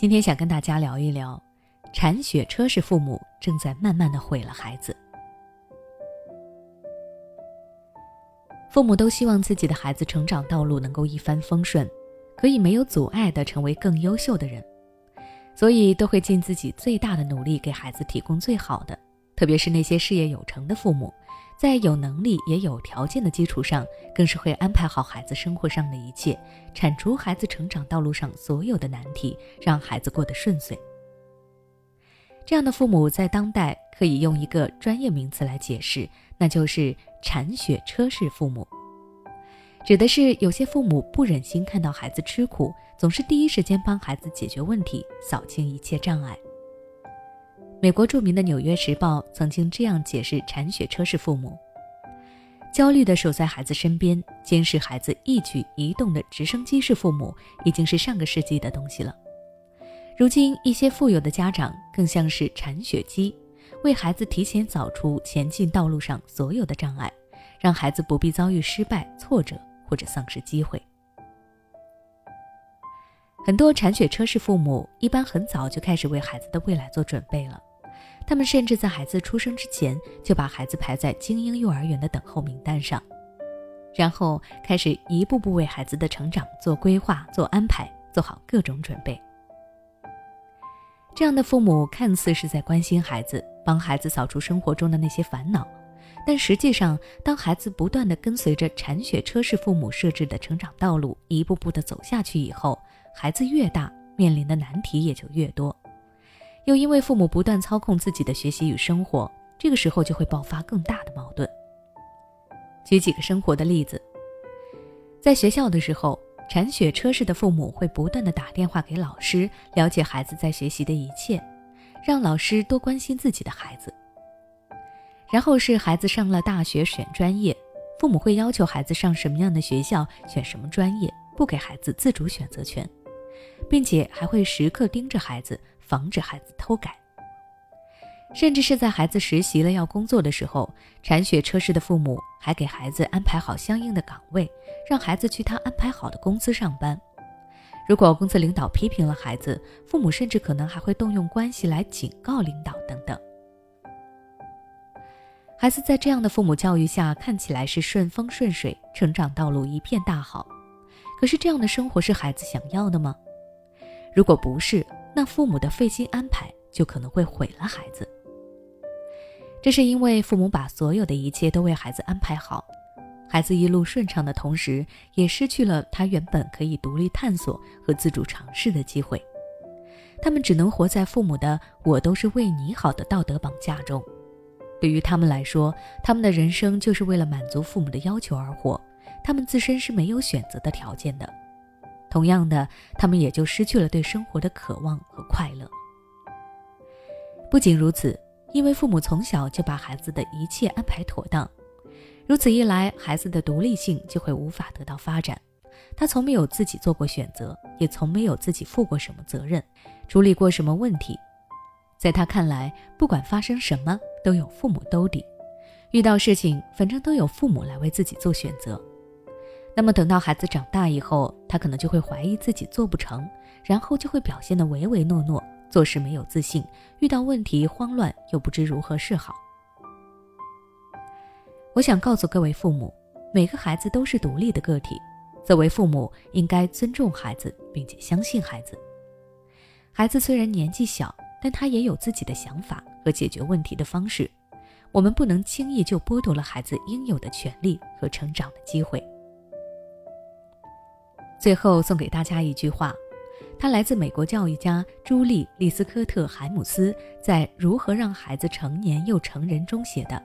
今天想跟大家聊一聊，铲雪车式父母正在慢慢的毁了孩子。父母都希望自己的孩子成长道路能够一帆风顺，可以没有阻碍的成为更优秀的人，所以都会尽自己最大的努力给孩子提供最好的。特别是那些事业有成的父母，在有能力也有条件的基础上，更是会安排好孩子生活上的一切，铲除孩子成长道路上所有的难题，让孩子过得顺遂。这样的父母在当代可以用一个专业名词来解释，那就是“铲雪车式父母”，指的是有些父母不忍心看到孩子吃苦，总是第一时间帮孩子解决问题，扫清一切障碍。美国著名的《纽约时报》曾经这样解释铲雪车式父母：焦虑地守在孩子身边，监视孩子一举一动的直升机式父母，已经是上个世纪的东西了。如今，一些富有的家长更像是铲雪机，为孩子提前扫除前进道路上所有的障碍，让孩子不必遭遇失败、挫折或者丧失机会。很多铲雪车式父母一般很早就开始为孩子的未来做准备了。他们甚至在孩子出生之前就把孩子排在精英幼儿园的等候名单上，然后开始一步步为孩子的成长做规划、做安排，做好各种准备。这样的父母看似是在关心孩子，帮孩子扫除生活中的那些烦恼，但实际上，当孩子不断的跟随着铲雪车式父母设置的成长道路一步步的走下去以后，孩子越大，面临的难题也就越多。又因为父母不断操控自己的学习与生活，这个时候就会爆发更大的矛盾。举几个生活的例子，在学校的时候，铲雪车式的父母会不断的打电话给老师，了解孩子在学习的一切，让老师多关心自己的孩子。然后是孩子上了大学选专业，父母会要求孩子上什么样的学校，选什么专业，不给孩子自主选择权，并且还会时刻盯着孩子。防止孩子偷改，甚至是在孩子实习了要工作的时候，铲雪车式的父母还给孩子安排好相应的岗位，让孩子去他安排好的公司上班。如果公司领导批评了孩子，父母甚至可能还会动用关系来警告领导等等。孩子在这样的父母教育下，看起来是顺风顺水，成长道路一片大好。可是这样的生活是孩子想要的吗？如果不是，那父母的费心安排就可能会毁了孩子。这是因为父母把所有的一切都为孩子安排好，孩子一路顺畅的同时，也失去了他原本可以独立探索和自主尝试的机会。他们只能活在父母的“我都是为你好”的道德绑架中。对于他们来说，他们的人生就是为了满足父母的要求而活，他们自身是没有选择的条件的。同样的，他们也就失去了对生活的渴望和快乐。不仅如此，因为父母从小就把孩子的一切安排妥当，如此一来，孩子的独立性就会无法得到发展。他从没有自己做过选择，也从没有自己负过什么责任，处理过什么问题。在他看来，不管发生什么，都有父母兜底；遇到事情，反正都有父母来为自己做选择。那么等到孩子长大以后，他可能就会怀疑自己做不成，然后就会表现得唯唯诺诺，做事没有自信，遇到问题慌乱又不知如何是好。我想告诉各位父母，每个孩子都是独立的个体，作为父母应该尊重孩子，并且相信孩子。孩子虽然年纪小，但他也有自己的想法和解决问题的方式，我们不能轻易就剥夺了孩子应有的权利和成长的机会。最后送给大家一句话，它来自美国教育家朱莉·利斯科特·海姆斯在《如何让孩子成年又成人》中写的：“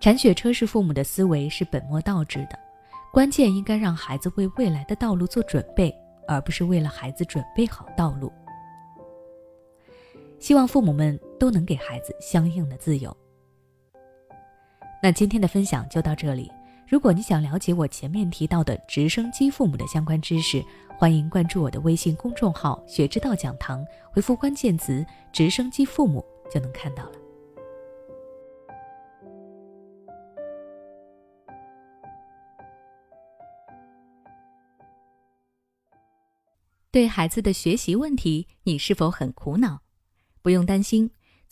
铲雪车式父母的思维是本末倒置的，关键应该让孩子为未来的道路做准备，而不是为了孩子准备好道路。”希望父母们都能给孩子相应的自由。那今天的分享就到这里。如果你想了解我前面提到的直升机父母的相关知识，欢迎关注我的微信公众号“学之道讲堂”，回复关键词“直升机父母”就能看到了。对孩子的学习问题，你是否很苦恼？不用担心，